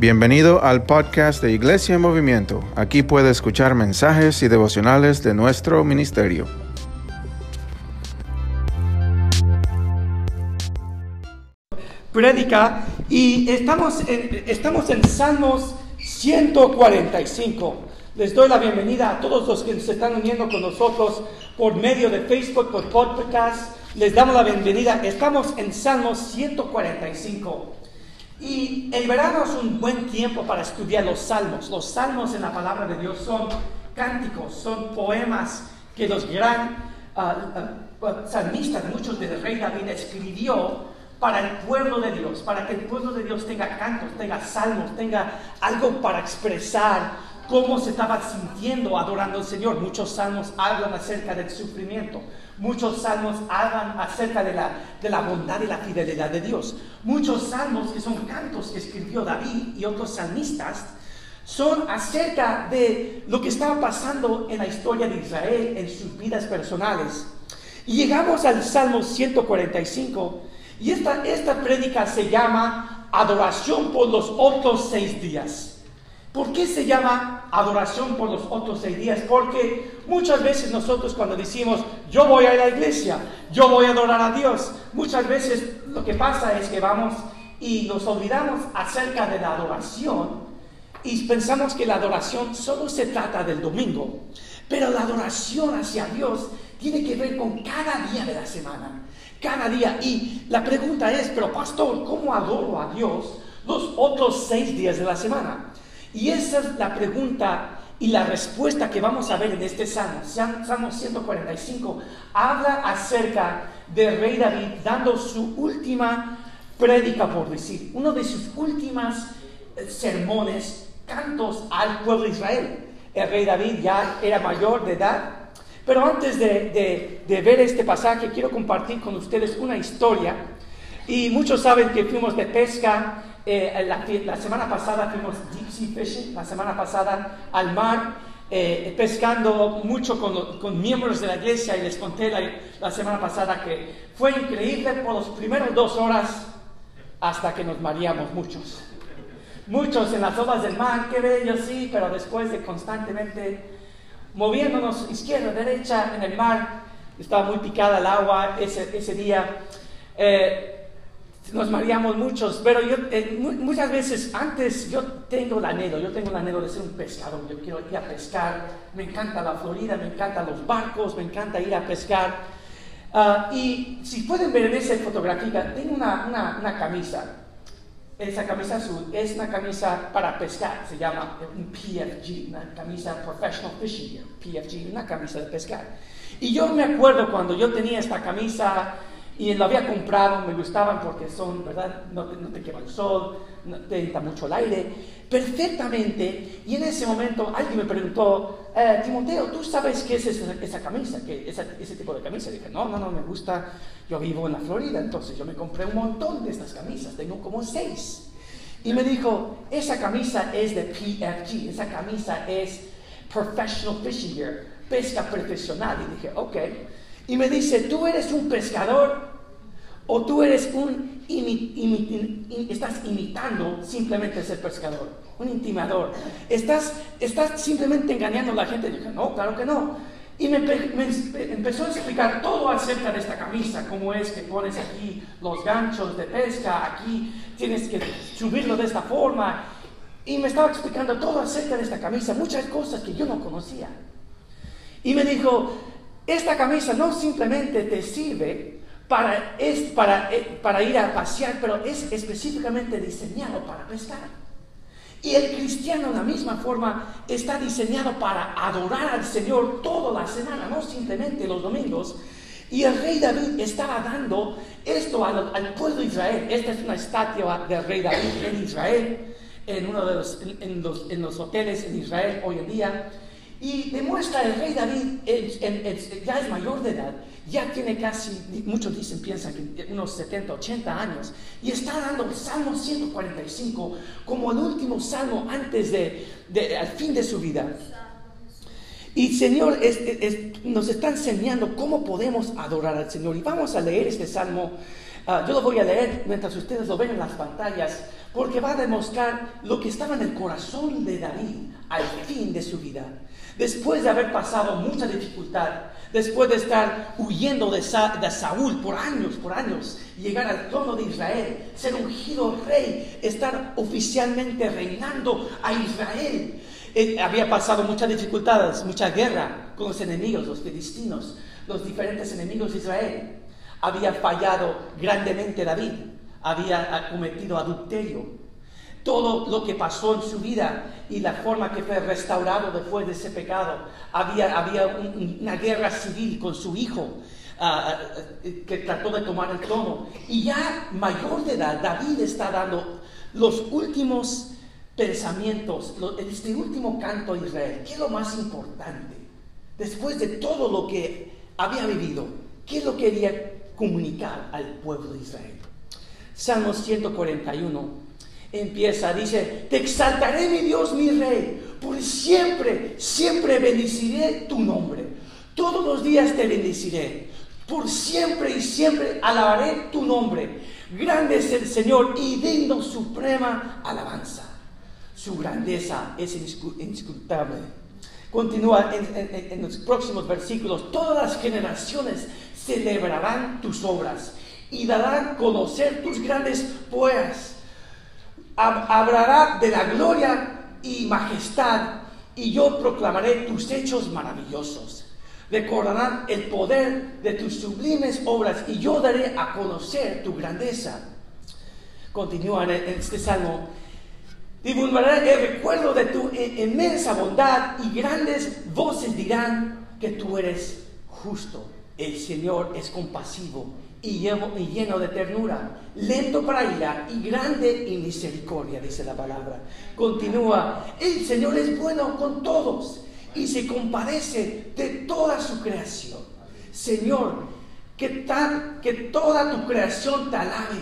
Bienvenido al podcast de Iglesia en Movimiento. Aquí puede escuchar mensajes y devocionales de nuestro ministerio. Prédica y estamos en, estamos en Salmos 145. Les doy la bienvenida a todos los que se están uniendo con nosotros por medio de Facebook, por podcast. Les damos la bienvenida. Estamos en Salmos 145. Y el verano es un buen tiempo para estudiar los salmos. Los salmos en la palabra de Dios son cánticos, son poemas que los gran ah, ah, salmistas, muchos del rey David, escribió para el pueblo de Dios, para que el pueblo de Dios tenga cantos, tenga salmos, tenga algo para expresar cómo se estaba sintiendo adorando al Señor. Muchos salmos hablan acerca del sufrimiento. Muchos salmos hablan acerca de la, bondad y la fidelidad de Dios. Muchos salmos que son cantos que escribió David y otros salmistas son acerca de lo que estaba pasando en la historia de Israel, en sus vidas personales. Y llegamos al Salmo 145 y esta, esta prédica se llama Adoración por los otros seis días. ¿Por qué se llama adoración por los otros seis días? Porque muchas veces nosotros cuando decimos, yo voy a la iglesia, yo voy a adorar a Dios, muchas veces lo que pasa es que vamos y nos olvidamos acerca de la adoración y pensamos que la adoración solo se trata del domingo. Pero la adoración hacia Dios tiene que ver con cada día de la semana, cada día. Y la pregunta es, pero pastor, ¿cómo adoro a Dios los otros seis días de la semana? Y esa es la pregunta y la respuesta que vamos a ver en este Salmo. Salmo 145 habla acerca del rey David dando su última prédica, por decir, uno de sus últimas eh, sermones, cantos al pueblo de Israel. El rey David ya era mayor de edad, pero antes de, de ver este pasaje, quiero compartir con ustedes una historia. Y muchos saben que fuimos de pesca eh, la, semana pasada fuimos deep sea fishing, la semana pasada al mar, eh, pescando mucho con, miembros de la iglesia y les conté la, semana pasada que fue increíble por los primeros dos horas hasta que nos mareamos muchos. Muchos en las olas del mar, qué bello, sí, pero después de constantemente moviéndonos izquierda, derecha en el mar, estaba muy picada el agua ese, ese día. Eh, nos mareamos muchos, pero yo eh, muchas veces antes yo tengo el anhelo, yo tengo el anhelo de ser un pescador, yo quiero ir a pescar, me encanta la Florida, me encantan los barcos, me encanta ir a pescar. Ah, y si pueden ver en esa fotografía, tengo una, una, una camisa, esa camisa azul es una camisa para pescar, se llama un PFG, una camisa Professional Fishing PFG, una camisa de pescar. Y yo me acuerdo cuando yo tenía esta camisa y lo había comprado, me gustaban porque son, ¿verdad? No te, quema el sol, no te entra mucho el aire, perfectamente. Y en ese momento alguien me preguntó, eh, Timoteo, ¿tú sabes qué es esa, camisa? ¿Qué, ese tipo de camisa? Y dije, no, no, no, me gusta, yo vivo en la Florida, entonces yo me compré un montón de estas camisas, tengo como seis. Y me dijo, esa camisa es de PFG, esa camisa es Professional Fishing Gear, pesca profesional. Y dije, ok. Y me dice, ¿tú eres un pescador o tú eres un estás imitando simplemente ser pescador, un intimador. Estás, estás simplemente engañando a la gente. Y dije, no, claro que no. Y me, empezó a explicar todo acerca de esta camisa, cómo es que pones aquí los ganchos de pesca, aquí tienes que subirlo de esta forma. Y me estaba explicando todo acerca de esta camisa, muchas cosas que yo no conocía. Y me dijo, esta camisa no simplemente te sirve para, eh, para ir a pasear, pero es específicamente diseñado para pescar. Y el cristiano de la misma forma está diseñado para adorar al Señor toda la semana, no simplemente los domingos. Y el rey David estaba dando esto al, pueblo de Israel. Esta es una estatua del rey David en Israel, en uno de los, en, los, en los hoteles en Israel hoy en día. Y demuestra el rey David, ya es mayor de edad, ya tiene casi, muchos dicen, piensan que unos 70, 80 años, y está dando el Salmo 145 como el último salmo antes de, al fin de su vida. Y Señor nos está enseñando cómo podemos adorar al Señor. Y vamos a leer este salmo Ah, yo lo voy a leer mientras ustedes lo ven en las pantallas, porque va a demostrar lo que estaba en el corazón de David al fin de su vida. Después de haber pasado mucha dificultad, después de estar huyendo de, Saúl por años, por años, llegar al trono de Israel, ser ungido rey, estar oficialmente reinando a Israel. había pasado muchas dificultades, mucha guerra con los enemigos, los filistinos, los diferentes enemigos de Israel. Había fallado grandemente David, había cometido adulterio, todo lo que pasó en su vida y la forma que fue restaurado después de ese pecado. Había, había una guerra civil con su hijo ah, ah, que trató de tomar el trono. Y ya mayor de edad, David está dando los últimos pensamientos, este último canto a Israel. ¿Qué es lo más importante? Después de todo lo que había vivido, ¿qué es lo que quería comunicar al pueblo de Israel? Salmo 141 empieza, dice, te exaltaré mi Dios, mi rey, por siempre, siempre bendeciré tu nombre. Todos los días te bendeciré, por siempre y siempre alabaré tu nombre. Grande es el Señor y digno suprema alabanza. Su grandeza es inscrutable. Continúa en, en, los próximos versículos. Todas las generaciones celebrarán tus obras y darán a conocer tus grandes poemas hablará de la gloria y majestad, y yo proclamaré tus hechos maravillosos. Recordarán el poder de tus sublimes obras, y yo daré a conocer tu grandeza. Continúa en este salmo. Divulgaré el recuerdo de tu inmensa bondad, y grandes voces dirán que tú eres justo. El Señor es compasivo y lleno, de ternura, lento para ira y grande en misericordia, dice la palabra. Continúa, el Señor es bueno con todos y se compadece de toda su creación. Señor, que, tal, que toda tu creación te alabe,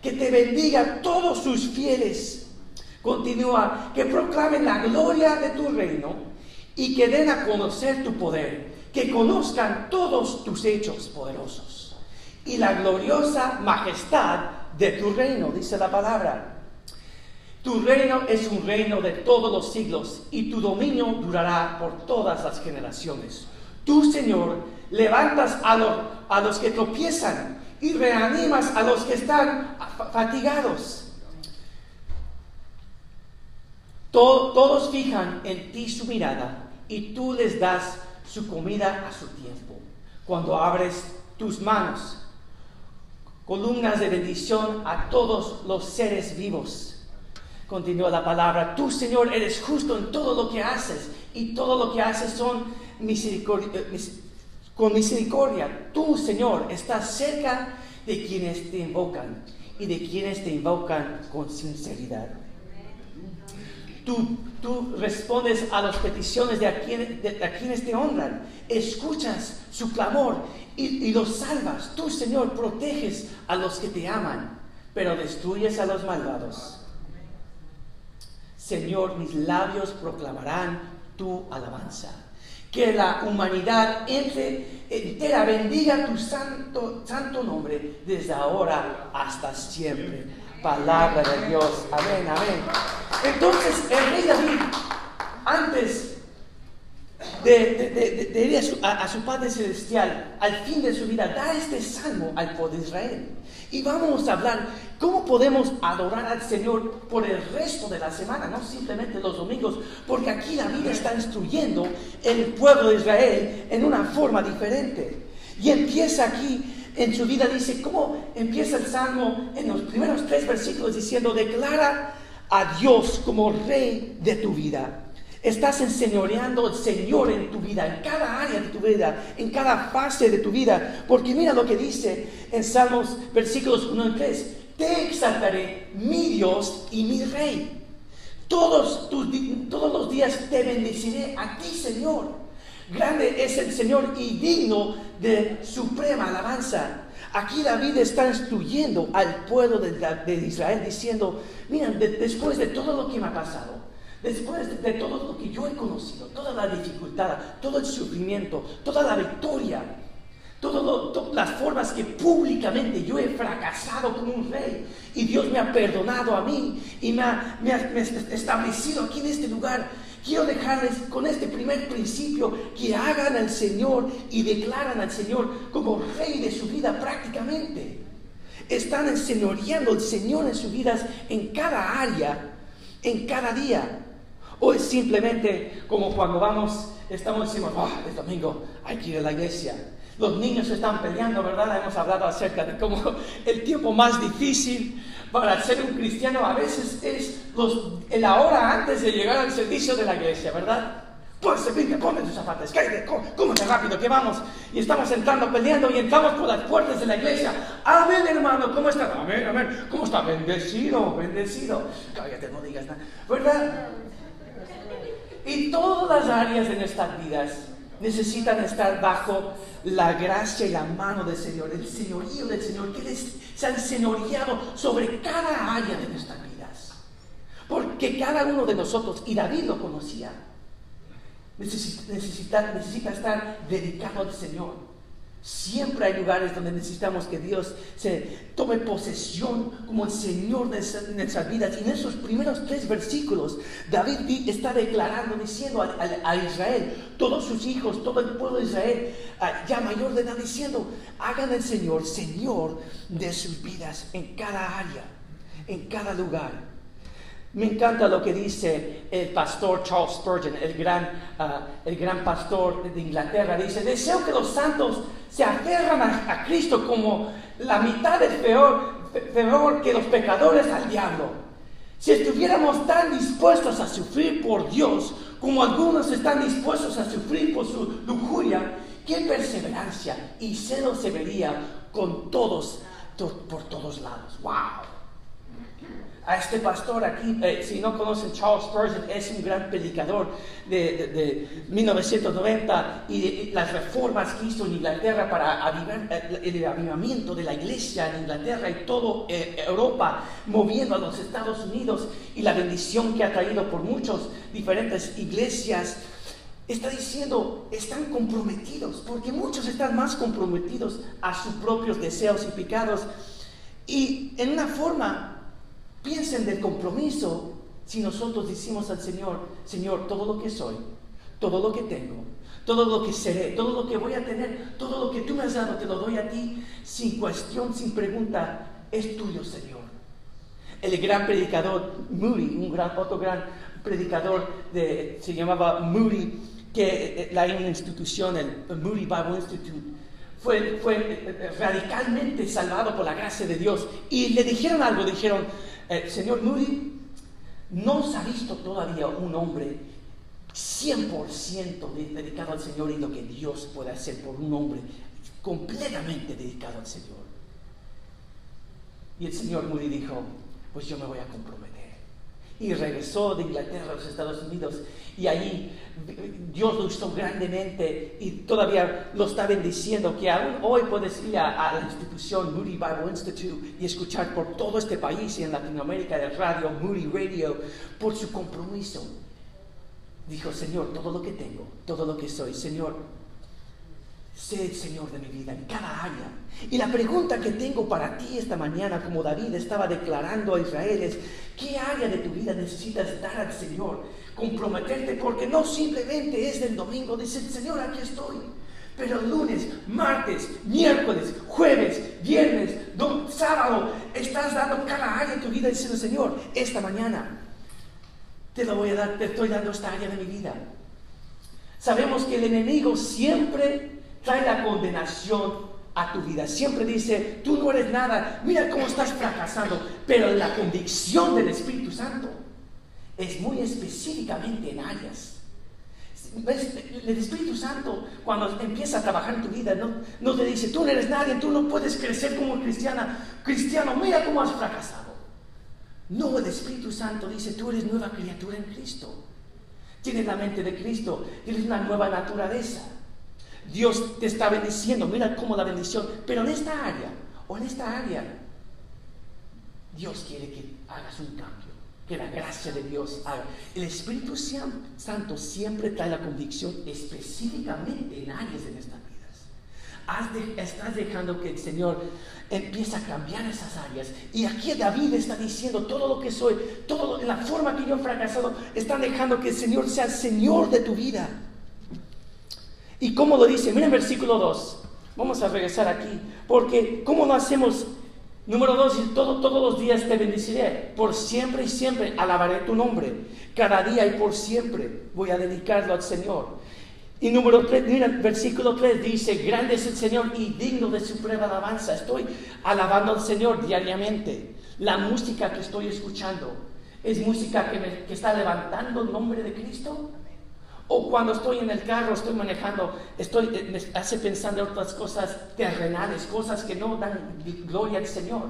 que te bendiga todos sus fieles. Continúa, que proclamen la gloria de tu reino y que den a conocer tu poder, que conozcan todos tus hechos poderosos y la gloriosa majestad de tu reino, dice la palabra. Tu reino es un reino de todos los siglos y tu dominio durará por todas las generaciones. Tú, Señor, levantas a, a los que tropiezan y reanimas a los que están fatigados. todos fijan en ti su mirada y tú les das su comida a su tiempo. Cuando abres tus manos, columnas de bendición a todos los seres vivos. Continúa la palabra, tú Señor eres justo en todo lo que haces y todo lo que haces son eh, con misericordia. Tú Señor estás cerca de quienes te invocan y de quienes te invocan con sinceridad. Tú, tú respondes a las peticiones de, quienes te honran, escuchas su clamor y, los salvas. Tú, Señor, proteges a los que te aman, pero destruyes a los malvados. Señor, mis labios proclamarán tu alabanza. Que la humanidad entre, entera bendiga tu santo, santo nombre desde ahora hasta siempre. Palabra de Dios. Amén, amén. Entonces, el rey David, antes de, ir a su, Padre Celestial al fin de su vida, da este salmo al pueblo de Israel. Y vamos a hablar cómo podemos adorar al Señor por el resto de la semana, no simplemente los domingos, porque aquí la vida está instruyendo el pueblo de Israel en una forma diferente. Y empieza aquí en su vida, dice, ¿cómo empieza el salmo en los primeros tres versículos diciendo, declara a Dios como rey de tu vida? Estás enseñoreando al Señor en tu vida, en cada área de tu vida, en cada fase de tu vida. Porque mira lo que dice en Salmos versículos 1 y 3. Te exaltaré, mi Dios y mi Rey. Todos, todos los días te bendeciré a ti, Señor. Grande es el Señor y digno de suprema alabanza. Aquí David está instruyendo al pueblo de, Israel diciendo, mira, después de todo lo que me ha pasado, Después de todo lo que yo he conocido, toda la dificultad, todo el sufrimiento, toda la victoria, todas las formas que públicamente yo he fracasado como un rey y Dios me ha perdonado a mí y me ha, me ha establecido aquí en este lugar. Quiero dejarles con este primer principio que hagan al Señor y declaran al Señor como rey de su vida prácticamente. Están enseñoreando al Señor en sus vidas en cada área, en cada día. Es simplemente como cuando vamos, estamos decimos, oh, es domingo, hay que ir a la iglesia. Los niños están peleando, ¿verdad? Hemos hablado acerca de cómo el tiempo más difícil para ser un cristiano a veces es los, la hora antes de llegar al servicio de la iglesia, ¿verdad? Pues venga, ponme tus zapatos, cállate, cómete rápido, que vamos. Y estamos entrando, peleando y entramos por las puertas de la iglesia. Amén, hermano, ¿cómo está? Amén, amén. ¿Cómo está? Bendecido, bendecido. Cállate, no digas nada, ¿verdad? Y todas las áreas de nuestras vidas necesitan estar bajo la gracia y la mano del Señor, el señorío del Señor, que se han señoreado sobre cada área de nuestras vidas. Porque cada uno de nosotros, y David lo conocía, necesita, necesita estar dedicado al Señor. Siempre hay lugares donde necesitamos que Dios se tome posesión como el Señor de nuestras vidas. Y en esos primeros tres versículos, David está declarando, diciendo a, Israel, todos sus hijos, todo el pueblo de Israel, ya mayor de edad, diciendo, hagan el Señor, Señor de sus vidas en cada área, en cada lugar. Me encanta lo que dice el pastor Charles Spurgeon, el gran, ah, el gran pastor de Inglaterra. Dice, deseo que los santos se aferran a, Cristo como la mitad de peor, peor que los pecadores al diablo. Si estuviéramos tan dispuestos a sufrir por Dios como algunos están dispuestos a sufrir por su lujuria, qué perseverancia y celo se vería con todos, por todos lados. ¡Wow! A este pastor aquí, eh, si no conocen Charles Spurgeon, es un gran predicador de, 1990 y, las reformas que hizo en Inglaterra para avivar, eh, el avivamiento de la iglesia en Inglaterra y toda eh, Europa, moviendo a los Estados Unidos y la bendición que ha traído por muchas diferentes iglesias. Está diciendo, están comprometidos, porque muchos están más comprometidos a sus propios deseos y pecados. Y en una forma Piensen del compromiso si nosotros decimos al Señor, Señor, todo lo que soy, todo lo que tengo, todo lo que seré, todo lo que voy a tener, todo lo que tú me has dado, te lo doy a ti, sin cuestión, sin pregunta, es tuyo, Señor. El gran predicador Moody, un gran, otro gran predicador, se llamaba Moody, que la una institución, el Moody Bible Institute, fue, fue eh, radicalmente salvado por la gracia de Dios. Y le dijeron algo, dijeron, eh, señor Moody, no se ha visto todavía un hombre 100% dedicado al Señor y lo que Dios puede hacer por un hombre completamente dedicado al Señor. Y el Señor Moody dijo, pues yo me voy a comprometer y regresó de Inglaterra a los Estados Unidos y ahí Dios lo usó grandemente y todavía lo está bendiciendo que aún hoy puedes ir a, la institución Moody Bible Institute y escuchar por todo este país y en Latinoamérica de radio Moody Radio por su compromiso. Dijo, Señor, todo lo que tengo, todo lo que soy, Señor, Sé el Señor de mi vida en cada área. Y la pregunta que tengo para ti esta mañana, como David estaba declarando a Israel, es, ¿qué área de tu vida necesitas dar al Señor? Comprometerte, porque no simplemente es del domingo, dice el Señor, aquí estoy. Pero lunes, martes, miércoles, jueves, viernes, sábado, estás dando cada área de tu vida diciendo, Señor, esta mañana te lo voy a dar, te estoy dando esta área de mi vida. Sabemos que el enemigo siempre trae la condenación a tu vida. Siempre dice, tú no eres nada, mira cómo estás fracasando. Pero la convicción del Espíritu Santo es muy específicamente en áreas. El Espíritu Santo, cuando empieza a trabajar en tu vida, no, te dice, tú no eres nadie, tú no puedes crecer como cristiana. Cristiano, mira cómo has fracasado. No, el Espíritu Santo dice, tú eres nueva criatura en Cristo. Tienes la mente de Cristo, tienes una nueva naturaleza. Dios te está bendiciendo, mira cómo la bendición, pero en esta área o en esta área, Dios quiere que hagas un cambio, que la gracia de Dios haga. El Espíritu Santo siempre trae la convicción específicamente en áreas de nuestras vidas. estás dejando que el Señor empiece a cambiar esas áreas. Y aquí David está diciendo todo lo que soy, todo la forma que yo he fracasado, está dejando que el Señor sea el Señor de tu vida. ¿Y cómo lo dice? Mira el versículo 2. Vamos a regresar aquí. Porque ¿cómo lo hacemos? Número 2, todo, todos los días te bendeciré. Por siempre y siempre alabaré tu nombre. Cada día y por siempre voy a dedicarlo al Señor. Y número 3, mira, versículo 3 dice, grande es el Señor y digno de suprema alabanza. Estoy alabando al Señor diariamente. La música que estoy escuchando es música que, me, que está levantando el nombre de Cristo. O cuando estoy en el carro, estoy manejando, estoy, eh, me hace pensando en otras cosas terrenales, cosas que no dan gloria al Señor.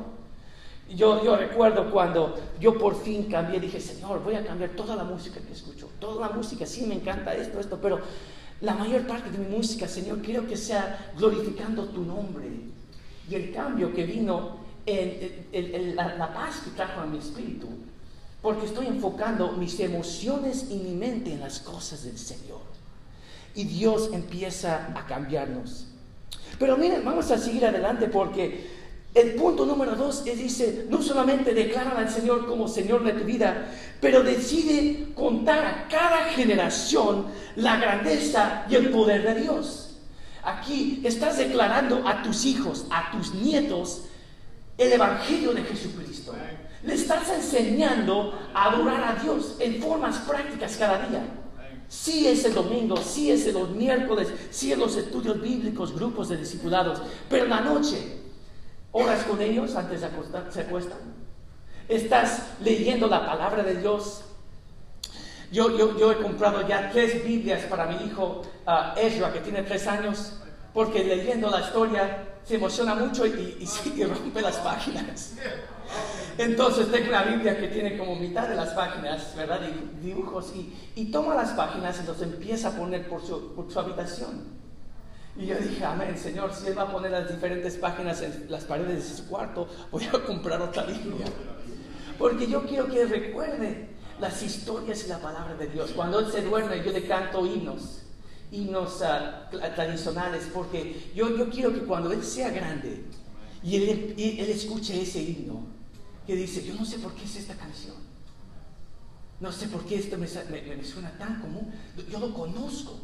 Yo, yo recuerdo cuando yo por fin cambié, dije, Señor, voy a cambiar toda la música que escucho, toda la música, sí me encanta esto, esto, pero la mayor parte de mi música, Señor, quiero que sea glorificando tu nombre. Y el cambio que vino, en, la, paz que trajo a mi espíritu, porque estoy enfocando mis emociones y mi mente en las cosas del Señor. Y Dios empieza a cambiarnos. Pero miren, vamos a seguir adelante porque el punto número dos es, dice, no solamente declaran al Señor como Señor de tu vida, pero decide contar a cada generación la grandeza y el poder de Dios. Aquí estás declarando a tus hijos, a tus nietos, el Evangelio de Jesucristo. Le estás enseñando a adorar a Dios en formas prácticas cada día. Sí es el domingo, sí es los miércoles, sí es los estudios bíblicos, grupos de discipulados, pero en la noche ¿Oras con ellos antes de acostar, se acuestan? ¿Estás leyendo la palabra de Dios? Yo, yo, yo he comprado ya tres Biblias para mi hijo uh, Ezra, que tiene tres años, porque leyendo la historia se emociona mucho y, y, rompe las páginas. Entonces una Biblia que tiene como mitad de las páginas, ¿verdad? Y dibujos, y, y toma las páginas y los empieza a poner por su, por su habitación. Y yo dije, amén, Señor, si Él va a poner las diferentes páginas en las paredes de su cuarto, voy a comprar otra Biblia. Porque yo quiero que recuerde las historias y la palabra de Dios. Cuando Él se duerme, yo le canto himnos, himnos uh, tradicionales, porque yo, yo quiero que cuando Él sea grande y él, él escuche ese himno, que dice, yo no sé por qué es esta canción. No sé por qué esto me, suena tan común. Yo lo conozco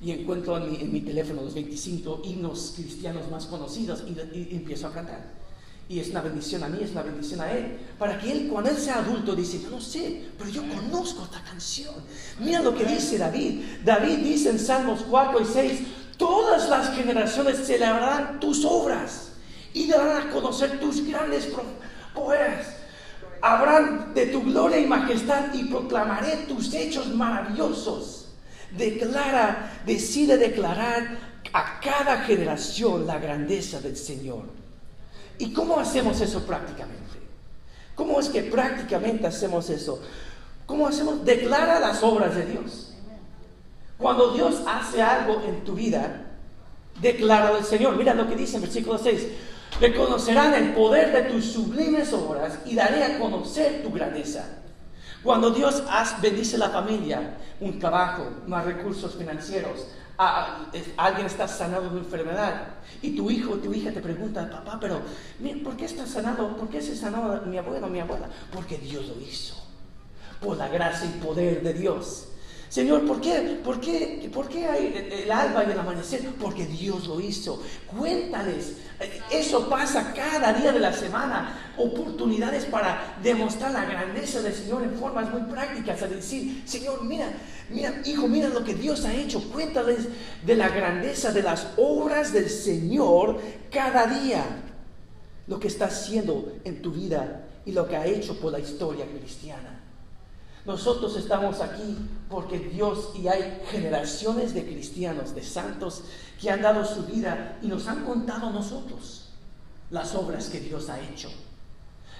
y encuentro en mi, teléfono los 25 himnos cristianos más conocidos y, empiezo a cantar. Y es una bendición a mí, es una bendición a él. Para que él, cuando él sea adulto, dice, yo no sé, pero yo conozco esta canción. Mira lo que dice David. David dice en Salmos 4 y 6, todas las generaciones celebrarán tus obras y darán a conocer tus grandes poderes. Habrán de tu gloria y majestad y proclamaré tus hechos maravillosos declara, decide declarar a cada generación la grandeza del Señor. ¿Y cómo hacemos eso prácticamente? ¿Cómo es que prácticamente hacemos eso? ¿Cómo hacemos? Declara las obras de Dios. Cuando Dios hace algo en tu vida, declara al Señor. Mira lo que dice en versículo 6. Reconocerán el poder de tus sublimes obras y daré a conocer tu grandeza. Cuando Dios bendice la familia, un trabajo, más recursos financieros, alguien está sanado de enfermedad y tu hijo o tu hija te pregunta, papá, pero ¿por qué está sanado? ¿Por qué se sanó mi abuelo o mi abuela? Porque Dios lo hizo, por la gracia y poder de Dios. Señor, ¿por qué, por, qué, ¿por qué hay el alba y el amanecer? Porque Dios lo hizo. Cuéntales. Eso pasa cada día de la semana. Oportunidades para demostrar la grandeza del Señor en formas muy prácticas. A decir, Señor, mira, mira, hijo, mira lo que Dios ha hecho. Cuéntales de la grandeza de las obras del Señor cada día. Lo que está haciendo en tu vida y lo que ha hecho por la historia cristiana. Nosotros estamos aquí porque Dios y hay generaciones de cristianos, de santos, que han dado su vida y nos han contado a nosotros las obras que Dios ha hecho.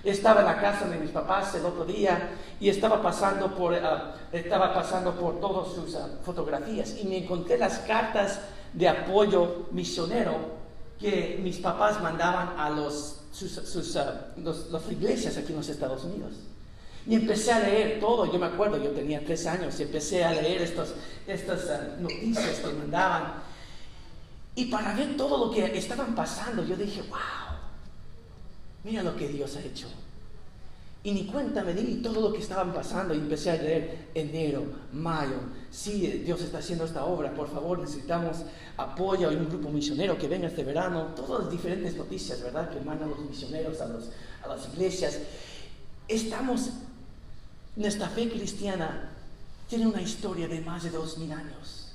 Estaba en la casa de mis papás el otro día y estaba pasando por, ah, estaba pasando por todas sus ah, fotografías y me encontré las cartas de apoyo misionero que mis papás mandaban a los, sus, ah, las iglesias aquí en los Estados Unidos. Y empecé a leer todo. Yo me acuerdo, yo tenía tres años y empecé a leer estos, estas ah, noticias que mandaban. Y para ver todo lo que estaban pasando, yo dije, wow, mira lo que Dios ha hecho. Y ni cuenta me di todo lo que estaban pasando y empecé a leer enero, mayo. Sí, Dios está haciendo esta obra, por favor, necesitamos apoyo. Hay un grupo misionero que venga este verano. Todas las diferentes noticias, ¿verdad? Que mandan los misioneros a, los, a las iglesias. Estamos, nuestra fe cristiana tiene una historia de más de dos mil años.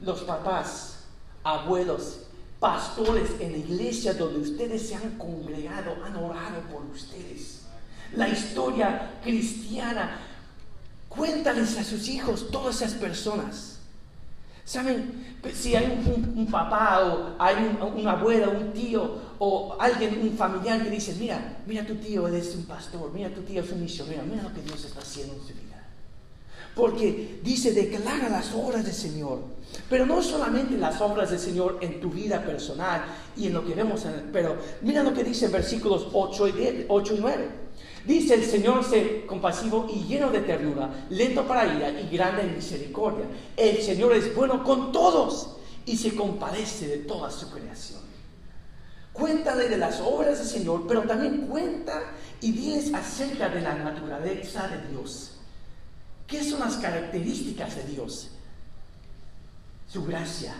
Los papás, abuelos, pastores en la iglesia donde ustedes se han congregado, han orado por ustedes la historia cristiana. Cuéntales a sus hijos todas esas personas. ¿Saben? Si hay un, papá o hay un, una abuela, un tío o alguien, un familiar que dice, mira, mira tu tío es un pastor, mira tu tío es un misionero, mira lo que Dios está haciendo en su vida. Porque dice, declara las obras del Señor. Pero no solamente las obras del Señor en tu vida personal y en lo que vemos, en, pero mira lo que dice en versículos 8 y, 8 y 9. Dice el Señor ser compasivo y lleno de ternura, lento para ira y grande en misericordia. El Señor es bueno con todos y se compadece de toda su creación. Cuéntale de las obras del Señor, pero también cuenta y diles acerca de la naturaleza de Dios. ¿Qué son las características de Dios? Su gracia,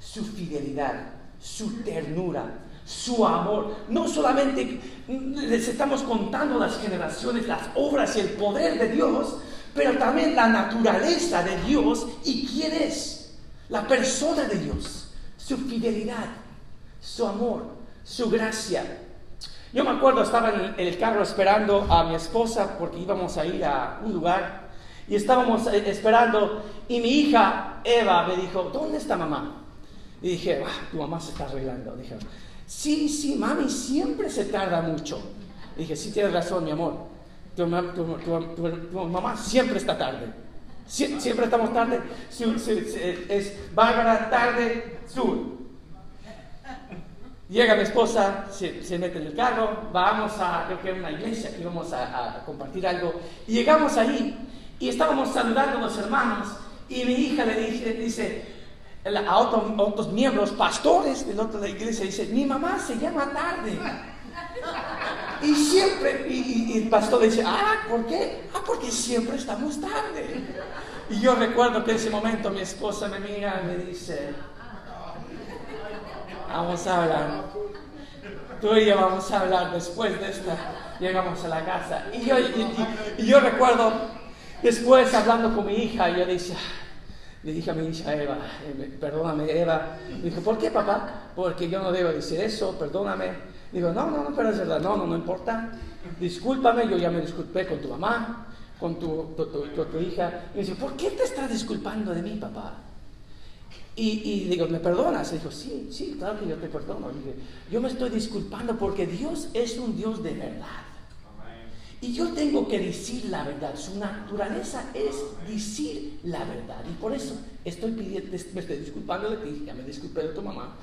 su fidelidad, su ternura, su amor. No solamente les estamos contando las generaciones, las obras y el poder de Dios, pero también la naturaleza de Dios y quién es, la persona de Dios, su fidelidad, su amor, su gracia. Yo me acuerdo, estaba en el carro esperando a mi esposa porque íbamos a ir a un lugar y estábamos eh, esperando y mi hija Eva me dijo, ¿dónde está mamá? Y dije, ah, tu mamá se está arreglando. Dije, Sí, sí, mami, siempre se tarda mucho. dije, sí, tienes razón, mi amor. Tu, mamá siempre está tarde. siempre estamos tarde. es Bárbara tarde, sur. Llega mi esposa, se, mete en el carro, vamos a, una iglesia, que íbamos a, compartir algo. Y llegamos ahí y estábamos saludando a los hermanos. Y mi hija le dice a otros, miembros, pastores de la iglesia, dice, mi mamá se llama tarde. Y siempre, y, el pastor le dice, ah, ¿por qué? Ah, porque siempre estamos tarde. Y yo recuerdo que en ese momento mi esposa me mira y me dice, vamos a hablar. Tú y yo vamos a hablar después de esta. Llegamos a la casa. Y yo, y yo recuerdo, después hablando con mi hija, yo decía, le dije a mi hija Eva, eh, perdóname Eva. Me dijo, ¿por qué papá? Porque yo no debo decir eso, perdóname. Digo, no, no, no, pero es verdad, no, no, no importa. Discúlpame, yo ya me disculpé con tu mamá, con tu, hija. Y me dice, ¿por qué te estás disculpando de mí, papá? Y, y, digo, ¿me perdonas? Y dijo, sí, sí, claro que yo te perdono. Y dije, yo me estoy disculpando porque Dios es un Dios de verdad. Y yo tengo que decir la verdad. Su naturaleza es decir la verdad. Y por eso estoy pidiendo, me estoy disculpando de ti, ya me disculpé de tu mamá.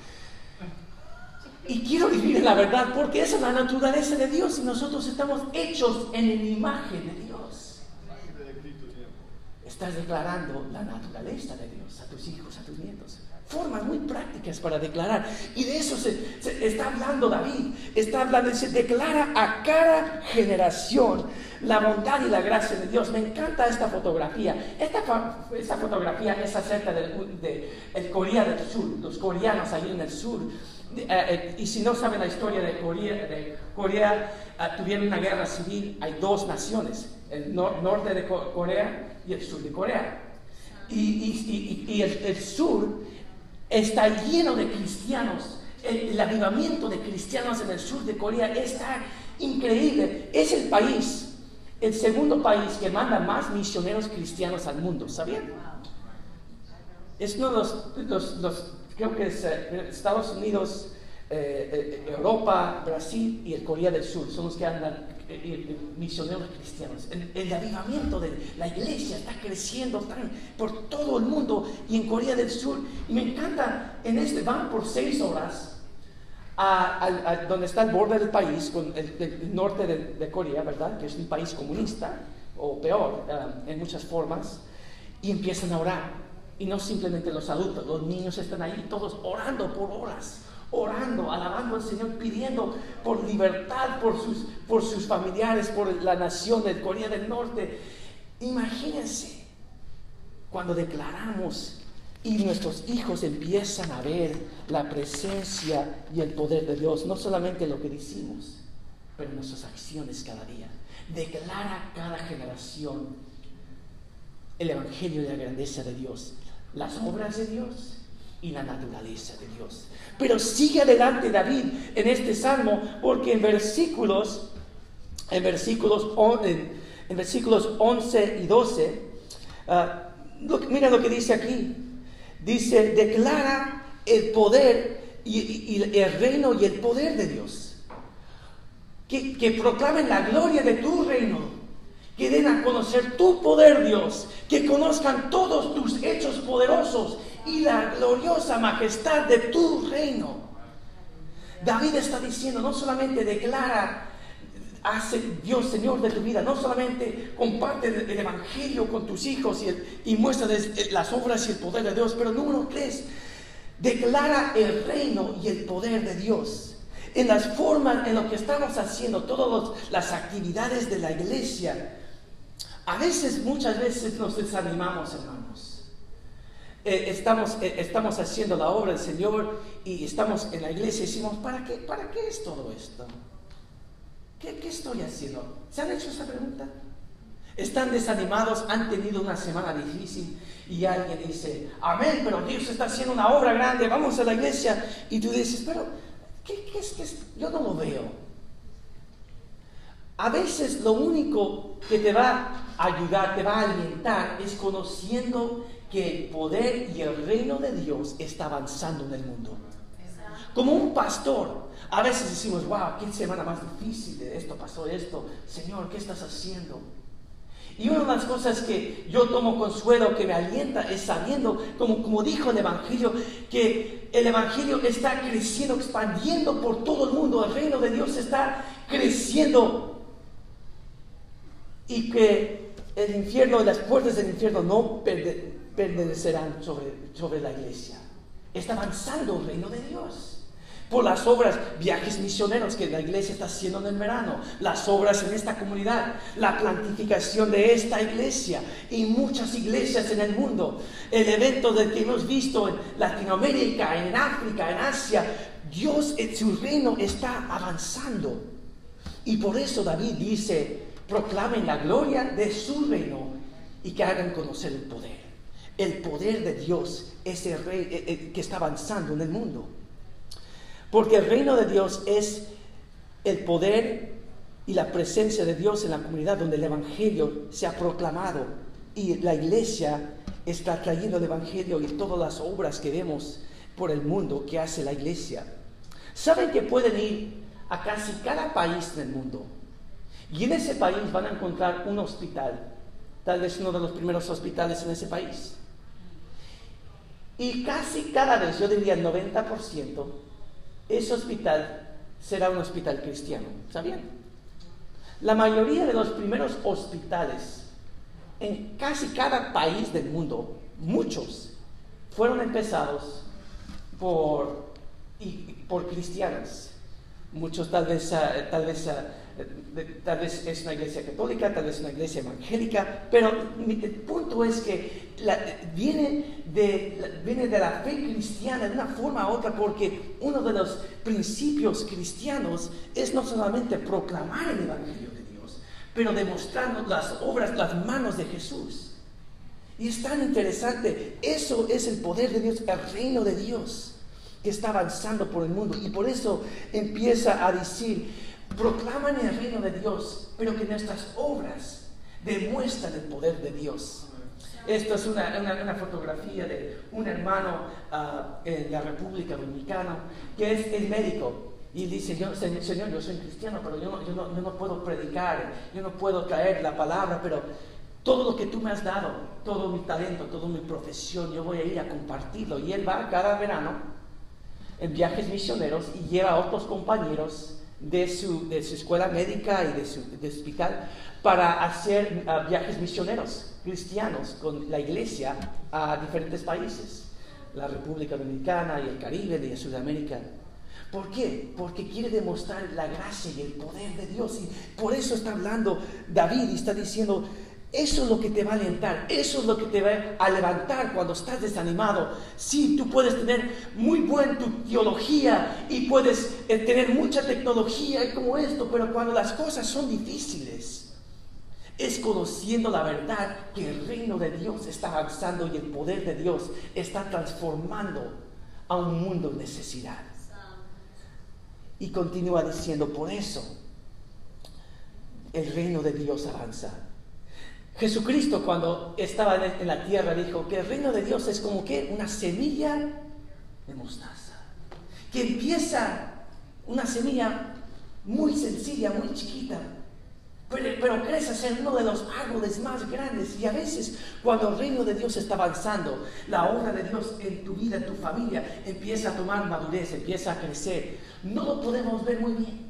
Y quiero vivir en la verdad porque esa es la naturaleza de Dios y nosotros estamos hechos en la imagen de Dios. Estás declarando la naturaleza de Dios a tus hijos, a tus nietos formas muy prácticas para declarar. Y de eso se, está hablando David. Está hablando, dice, declara a cada generación la bondad y la gracia de Dios. Me encanta esta fotografía. Esta, esta fotografía es acerca del de, Corea del Sur, los coreanos ahí en el sur. Eh, eh, y si no saben la historia de Corea, de Corea ah, tuvieron una guerra civil. Hay dos naciones, el norte de Corea y el sur de Corea. Y, y, el, el sur está lleno de cristianos. El, avivamiento de cristianos en el sur de Corea está increíble. Es el país, el segundo país que manda más misioneros cristianos al mundo. ¿Sabían? Es uno de los, creo que es eh, Estados Unidos, eh, eh, Europa, Brasil y el Corea del Sur. Son los que andan misioneros cristianos. El, avivamiento de la iglesia está creciendo por todo el mundo y en Corea del Sur. Y me encanta, en este van por seis horas a, donde está el borde del país, con el, norte de, Corea, ¿verdad? Que es un país comunista, o peor, eh, en muchas formas, y empiezan a orar. Y no simplemente los adultos, los niños están ahí todos orando por horas, orando, alabando al Señor, pidiendo por libertad por sus, por sus familiares, por la nación de Corea del Norte. Imagínense cuando declaramos y nuestros hijos empiezan a ver la presencia y el poder de Dios, no solamente lo que decimos, pero nuestras acciones cada día. Declara cada generación el Evangelio de la grandeza de Dios, las obras de Dios y la naturaleza de Dios. Pero sigue adelante David en este salmo porque en versículos, en versículos, en, versículos 11 y 12, ah, mira lo que dice aquí. Dice, declara el poder y, el reino y el poder de Dios. Que, que proclamen la gloria de tu reino que den a conocer tu poder, Dios, que conozcan todos tus hechos poderosos y la gloriosa majestad de tu reino. David está diciendo, no solamente declara, hace Dios Señor de tu vida, no solamente comparte el, Evangelio con tus hijos y, muestra las obras y el poder de Dios, pero número tres, declara el reino y el poder de Dios en las formas, en lo que estamos haciendo, todas las actividades de la iglesia, a veces, muchas veces nos desanimamos, hermanos. Eh, estamos, eh, estamos haciendo la obra del Señor y estamos en la iglesia y decimos, ¿para qué, para qué es todo esto? ¿Qué, ¿Qué estoy haciendo? ¿Se han hecho esa pregunta? Están desanimados, han tenido una semana difícil y alguien dice, amén, pero Dios está haciendo una obra grande, vamos a la iglesia. Y tú dices, pero, ¿qué, qué es que yo no lo veo? A veces lo único que te va a ayudar, te va a alimentar, es conociendo que el poder y el reino de Dios está avanzando en el mundo. Como un pastor, a veces decimos, wow, qué semana más difícil de esto, pasó esto. Señor, ¿qué estás haciendo? Y una de las cosas que yo tomo consuelo, que me alienta, es sabiendo, como, como dijo el Evangelio, que el Evangelio está creciendo, expandiendo por todo el mundo. El reino de Dios está creciendo y que el infierno, las puertas del infierno no permanecerán sobre, sobre la iglesia. Está avanzando el reino de Dios por las obras, viajes misioneros que la iglesia está haciendo en el verano, las obras en esta comunidad, la plantificación de esta iglesia y muchas iglesias en el mundo, el evento del que hemos visto en Latinoamérica, en África, en Asia, Dios en su reino está avanzando. Y por eso David dice, proclamen la gloria de su reino y que hagan conocer el poder. El poder de Dios es el rey eh, eh, que está avanzando en el mundo. Porque el reino de Dios es el poder y la presencia de Dios en la comunidad donde el Evangelio se ha proclamado y la iglesia está trayendo el Evangelio y todas las obras que vemos por el mundo que hace la iglesia. ¿Saben que pueden ir a casi cada país del mundo? Y en ese país van a encontrar un hospital, tal vez uno de los primeros hospitales en ese país. Y casi cada vez, yo diría el 90%, ese hospital será un hospital cristiano. ¿Sabían? La mayoría de los primeros hospitales en casi cada país del mundo, muchos, fueron empezados por, por cristianos. Muchos tal vez, ah, tal vez ah, tal vez es una iglesia católica, tal vez una iglesia evangélica, pero el punto es que viene, de, viene de la fe cristiana de una forma u otra porque uno de los principios cristianos es no solamente proclamar el Evangelio de Dios, pero demostrando las obras, las manos de Jesús. Y es tan interesante, eso es el poder de Dios, el reino de Dios que está avanzando por el mundo. Y por eso empieza a decir, proclaman el reino de Dios, pero que nuestras obras demuestran el poder de Dios. Esto es una, fotografía de un hermano ah, en la República Dominicana que es el médico. Y dice, yo, Señor, yo soy cristiano, pero yo no, yo, no, yo no puedo predicar, yo no puedo traer la palabra, pero todo lo que tú me has dado, todo mi talento, toda mi profesión, yo voy a ir a compartirlo. Y él va cada verano en viajes misioneros y lleva a otros compañeros de su, de su escuela médica y de su de hospital para hacer ah, viajes misioneros cristianos con la iglesia a diferentes países, la República Dominicana y el Caribe y Sudamérica. ¿Por qué? Porque quiere demostrar la gracia y el poder de Dios. Y por eso está hablando David y está diciendo, eso es lo que te va a alentar, eso es lo que te va a levantar cuando estás desanimado. Sí, tú puedes tener muy buena teología y puedes eh, tener mucha tecnología y como esto, pero cuando las cosas son difíciles, es conociendo la verdad que el reino de Dios está avanzando y el poder de Dios está transformando a un mundo en necesidad. Y continúa diciendo, por eso el reino de Dios avanza Jesucristo cuando estaba en la tierra dijo que el reino de Dios es como que una semilla de mostaza, que empieza una semilla muy sencilla, muy chiquita, pero, crece a ser uno de los árboles más grandes. Y a veces cuando el reino de Dios está avanzando, la obra de Dios en tu vida, en tu familia, empieza a tomar madurez, empieza a crecer. No lo podemos ver muy bien.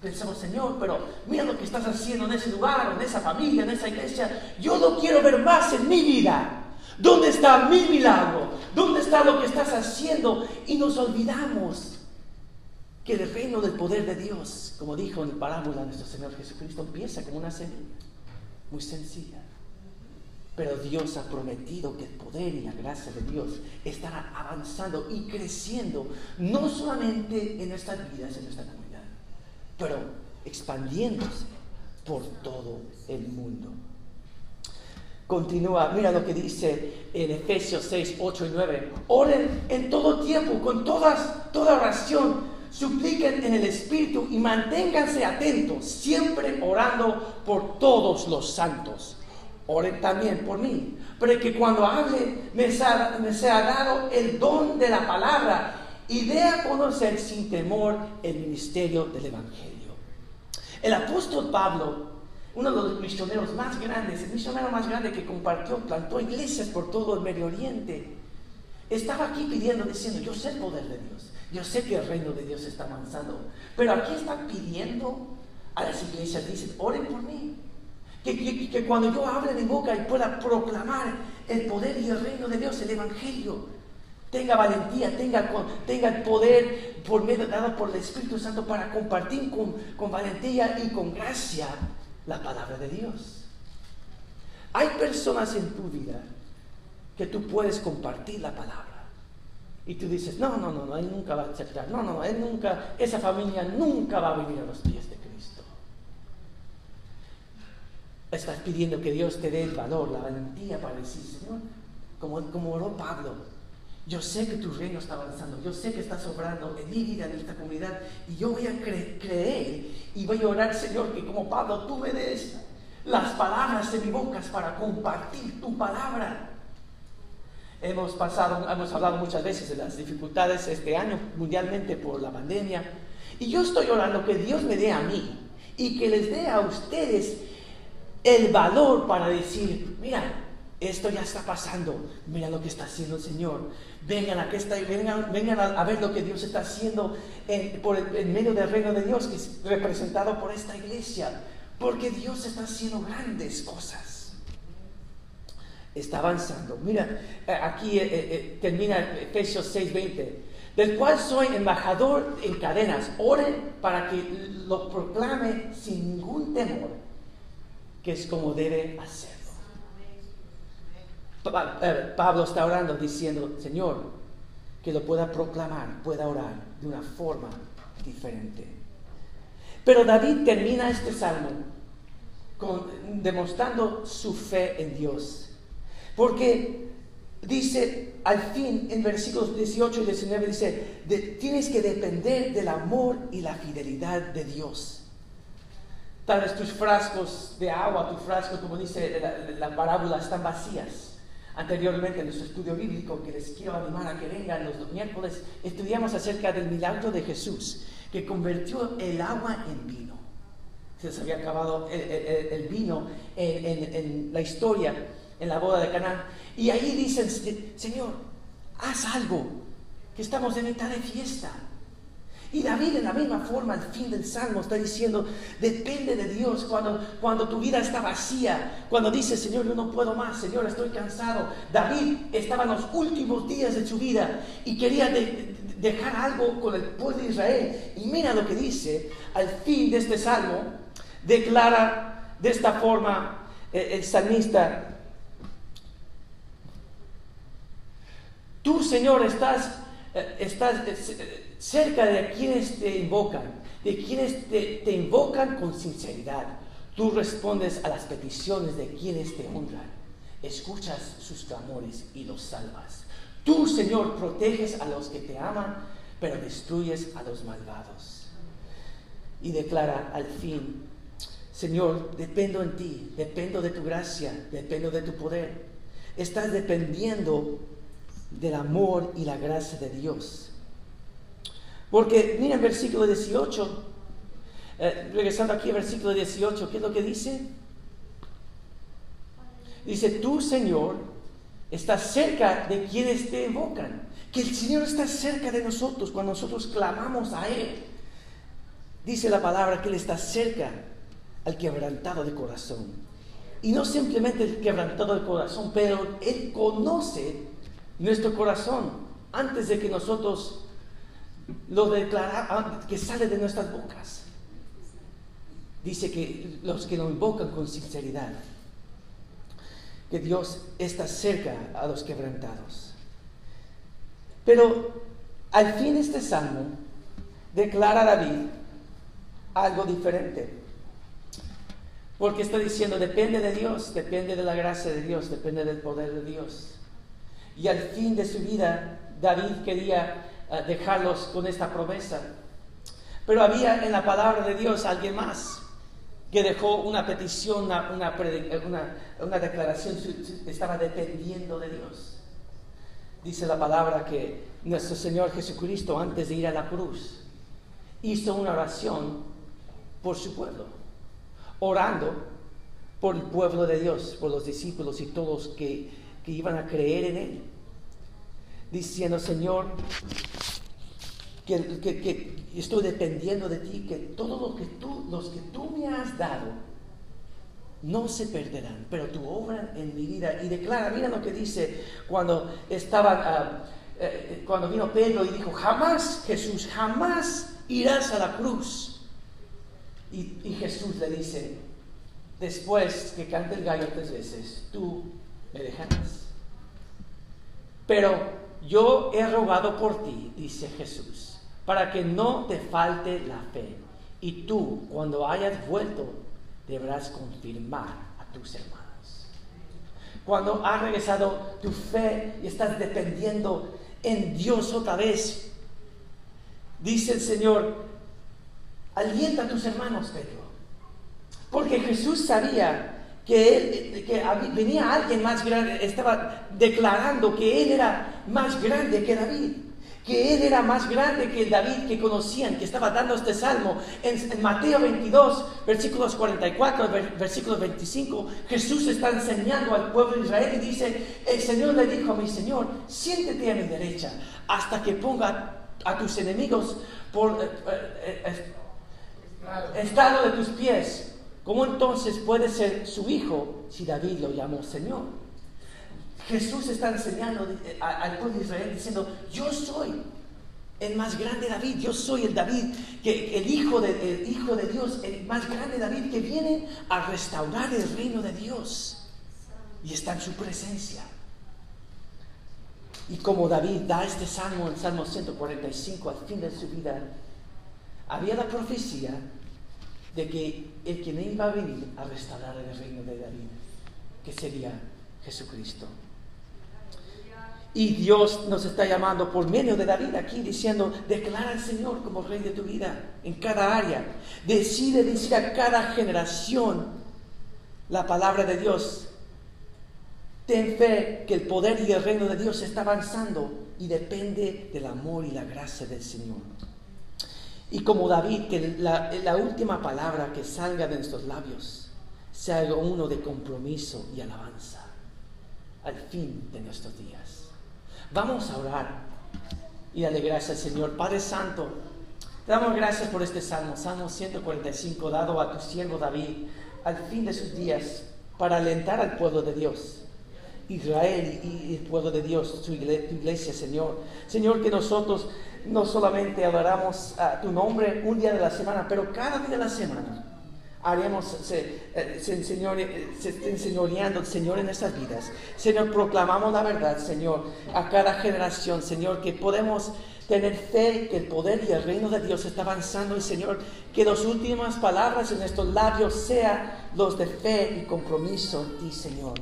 Pensamos, Señor, pero mira lo que estás haciendo en ese lugar, en esa familia, en esa iglesia. Yo lo quiero ver más en mi vida. ¿Dónde está mi milagro? ¿Dónde está lo que estás haciendo? Y nos olvidamos que el reino del poder de Dios, como dijo en la parábola nuestro Señor Jesucristo, empieza como una semilla, muy sencilla. Pero Dios ha prometido que el poder y la gracia de Dios estará avanzando y creciendo, no solamente en nuestras vidas, en nuestra pero expandiéndose por todo el mundo. Continúa, mira lo que dice en Efesios 6, 8 y 9. Oren en todo tiempo, con todas, toda oración, supliquen en el Espíritu y manténganse atentos, siempre orando por todos los santos. Oren también por mí, para que cuando hable me sea, me sea dado el don de la palabra y dé a conocer sin temor el ministerio del Evangelio. El apóstol Pablo, uno de los misioneros más grandes, el misionero más grande que compartió, plantó iglesias por todo el Medio Oriente, estaba aquí pidiendo, diciendo, yo sé el poder de Dios, yo sé que el reino de Dios está avanzando, pero aquí están pidiendo a las iglesias, dicen, oren por mí, que, cuando yo hable mi boca y pueda proclamar el poder y el reino de Dios, el Evangelio, tenga valentía, tenga, el poder por medio dado por el Espíritu Santo para compartir con, valentía y con gracia la palabra de Dios. Hay personas en tu vida que tú puedes compartir la palabra. Y tú dices, no, no, no, no, él nunca va a aceptar. No, no, él nunca, esa familia nunca va a vivir a los pies de Cristo. Estás pidiendo que Dios te dé el valor, la valentía para decir, Señor, como, como oró Pablo, yo sé que tu reino está avanzando, yo sé que estás obrando en mi vida, en esta comunidad, y yo voy a creer y voy a orar, Señor, que como Pablo tú me des las palabras de mi boca para compartir tu palabra. Hemos pasado, hemos hablado muchas veces de las dificultades este año mundialmente por la pandemia, y yo estoy orando que Dios me dé a mí y que les dé a ustedes el valor para decir, mira, esto ya está pasando, mira lo que está haciendo el Señor. Vengan, a, está, vengan, vengan a, ver lo que Dios está haciendo en, por en medio del reino de Dios, que es representado por esta iglesia. Porque Dios está haciendo grandes cosas. Está avanzando. Mira, eh, aquí eh, eh, termina Efesios 6:20 del cual soy embajador en cadenas. Oren para que lo proclame sin ningún temor, que es como debe hacer. Pablo está orando diciendo, Señor, que lo pueda proclamar, pueda orar de una forma diferente. Pero David termina este salmo demostrando su fe en Dios. Porque dice al fin, en versículos 18 y 19, dice, tienes que depender del amor y la fidelidad de Dios. Tal vez tus frascos de agua, como dice la parábola, están vacías anteriormente en nuestro estudio bíblico, que les quiero animar a que vengan los miércoles, estudiamos acerca del milagro de Jesús, que convirtió el agua en vino. Se les había acabado el, vino en, la historia, en la boda de Canaán. Y ahí dicen, Señor, haz algo, que estamos en mitad de fiesta. Y David en la misma forma al fin del Salmo está diciendo, depende de Dios cuando, cuando tu vida está vacía, cuando dices, Señor, yo no puedo más, Señor, estoy cansado. David estaba en los últimos días de su vida y quería dejar algo con el pueblo de Israel. Y mira lo que dice al fin de este Salmo, declara de esta forma eh, el salmista, tú, Señor, estás, eh, estás eh, cerca de quienes te invocan, de quienes te, invocan con sinceridad. Tú respondes a las peticiones de quienes te honran, escuchas sus clamores y los salvas. Tú, Señor, proteges a los que te aman, pero destruyes a los malvados. Y declara al fin, Señor, dependo en ti, dependo de tu gracia, dependo de tu poder. Estás dependiendo del amor y la gracia de Dios. Porque mira el versículo 18, eh, regresando aquí al versículo 18, ¿qué es lo que dice? Dice, tú Señor estás cerca de quienes te invocan, que el Señor está cerca de nosotros cuando nosotros clamamos a Él. Dice la palabra que Él está cerca al quebrantado de corazón. Y no simplemente el quebrantado de corazón, pero Él conoce nuestro corazón antes de que nosotros lo declaramos, que sale de nuestras bocas. Dice que los que lo invocan con sinceridad, que Dios está cerca a los quebrantados. Pero al fin este salmo declara David algo diferente. Porque está diciendo, depende de Dios, depende de la gracia de Dios, depende del poder de Dios. Y al fin de su vida, David quería dejarlos con esta promesa. Pero había en la palabra de Dios alguien más que dejó una petición, una, una, declaración, estaba dependiendo de Dios. Dice la palabra que nuestro Señor Jesucristo, antes de ir a la cruz, hizo una oración por su pueblo, orando por el pueblo de Dios, por los discípulos y todos que, que iban a creer en Él diciendo, Señor, que, estoy dependiendo de ti, que todo lo que los que tú me has dado, no se perderán, pero tu obra en mi vida. Y declara, mira lo que dice cuando estaba, ah, eh, cuando vino Pedro y dijo, jamás, Jesús, jamás irás a la cruz. Y, y Jesús le dice, después que cante el gallo tres veces, tú me dejarás. Pero yo he rogado por ti, dice Jesús, para que no te falte la fe. Y tú, cuando hayas vuelto, deberás confirmar a tus hermanos. Cuando ha regresado tu fe y estás dependiendo en Dios otra vez, dice el Señor, alienta a tus hermanos, Pedro. Porque Jesús sabía que, que venía alguien más grande, estaba declarando que él era más grande que David, que él era más grande que David que conocían, que estaba dando este salmo. En, Mateo 22, versículos 44, versículos 25, Jesús está enseñando al pueblo de Israel y dice, el Señor le dijo a mi Señor, siéntete a mi derecha hasta que ponga a tus enemigos por eh, eh, eh, estado de tus pies. ¿Cómo entonces puede ser su hijo si David lo llamó Señor? Jesús está enseñando eh, al pueblo de Israel diciendo, yo soy el más grande David, yo soy el David, que, el, hijo de, hijo de Dios, el más grande David que viene a restaurar el reino de Dios y está en su presencia. Y como David da este salmo en Salmo 145 al fin de su vida, había la profecía de que el que iba a venir a restaurar el reino de David, que sería Jesucristo. Y Dios nos está llamando por medio de David aquí diciendo, declara al Señor como rey de tu vida en cada área. Decide decir a cada generación la palabra de Dios. Ten fe que el poder y el reino de Dios está avanzando y depende del amor y la gracia del Señor. Y como David, que la, última palabra que salga de nuestros labios sea uno de compromiso y alabanza al fin de nuestros días. Vamos a orar y darle gracias al Señor. Padre Santo, Te damos gracias por este salmo, Salmo 145, dado a tu siervo David al fin de sus días para alentar al pueblo de Dios. Israel y el pueblo de Dios, tu iglesia, Señor. Señor, que nosotros no solamente adoramos a tu nombre un día de la semana, pero cada día de la semana haremos, se, eh, Señor, eh, se enseñoreando, Señor, en nuestras vidas. Señor, proclamamos la verdad, Señor, a cada generación, Señor, que podemos tener fe que el poder y el reino de Dios está avanzando y Señor, que las últimas palabras en estos labios sean los de fe y compromiso en ti, Señor.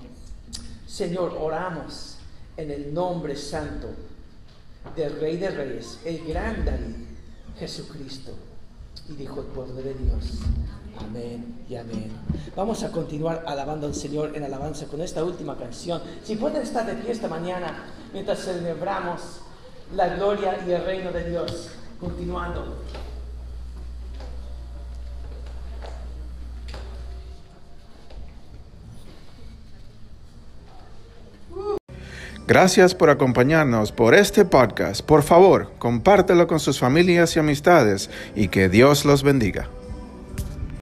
Señor, oramos en el nombre santo del Rey de Reyes, el gran David, Jesucristo. Y dijo el pueblo de Dios, amén y amén. Vamos a continuar alabando al Señor en alabanza con esta última canción. Si pueden estar de pie esta mañana mientras celebramos la gloria y el reino de Dios. Continuando. Gracias por acompañarnos por este podcast. Por favor, compártelo con sus familias y amistades y que Dios los bendiga.